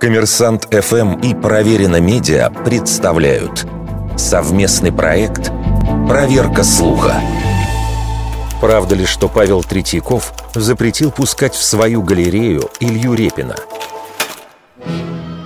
Коммерсант ФМ и Проверено Медиа представляют совместный проект «Проверка слуха». Правда ли, что Павел Третьяков запретил пускать в свою галерею Илью Репина?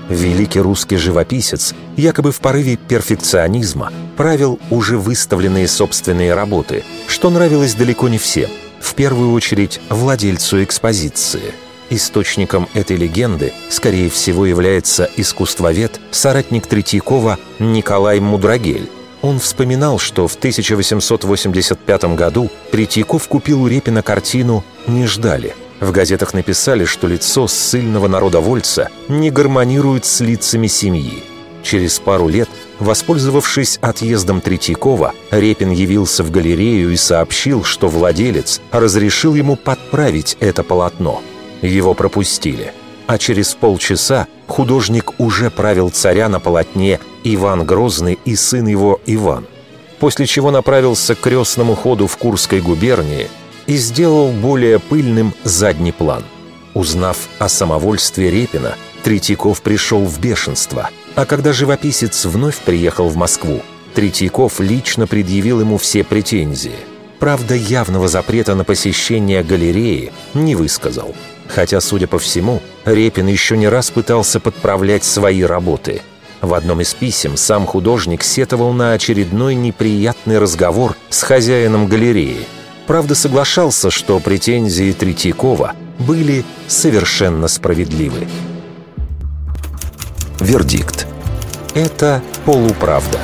Великий русский живописец якобы в порыве перфекционизма правил уже выставленные собственные работы, что нравилось далеко не всем, в первую очередь владельцу экспозиции – Источником этой легенды, скорее всего, является искусствовед, соратник Третьякова Николай Мудрагель. Он вспоминал, что в 1885 году Третьяков купил у Репина картину «Не ждали». В газетах написали, что лицо ссыльного народовольца не гармонирует с лицами семьи. Через пару лет, воспользовавшись отъездом Третьякова, Репин явился в галерею и сообщил, что владелец разрешил ему подправить это полотно – его пропустили. А через полчаса художник уже правил царя на полотне Иван Грозный и сын его Иван. После чего направился к крестному ходу в Курской губернии и сделал более пыльным задний план. Узнав о самовольстве Репина, Третьяков пришел в бешенство. А когда живописец вновь приехал в Москву, Третьяков лично предъявил ему все претензии. Правда, явного запрета на посещение галереи не высказал – Хотя, судя по всему, Репин еще не раз пытался подправлять свои работы. В одном из писем сам художник сетовал на очередной неприятный разговор с хозяином галереи. Правда, соглашался, что претензии Третьякова были совершенно справедливы. Вердикт. Это полуправда.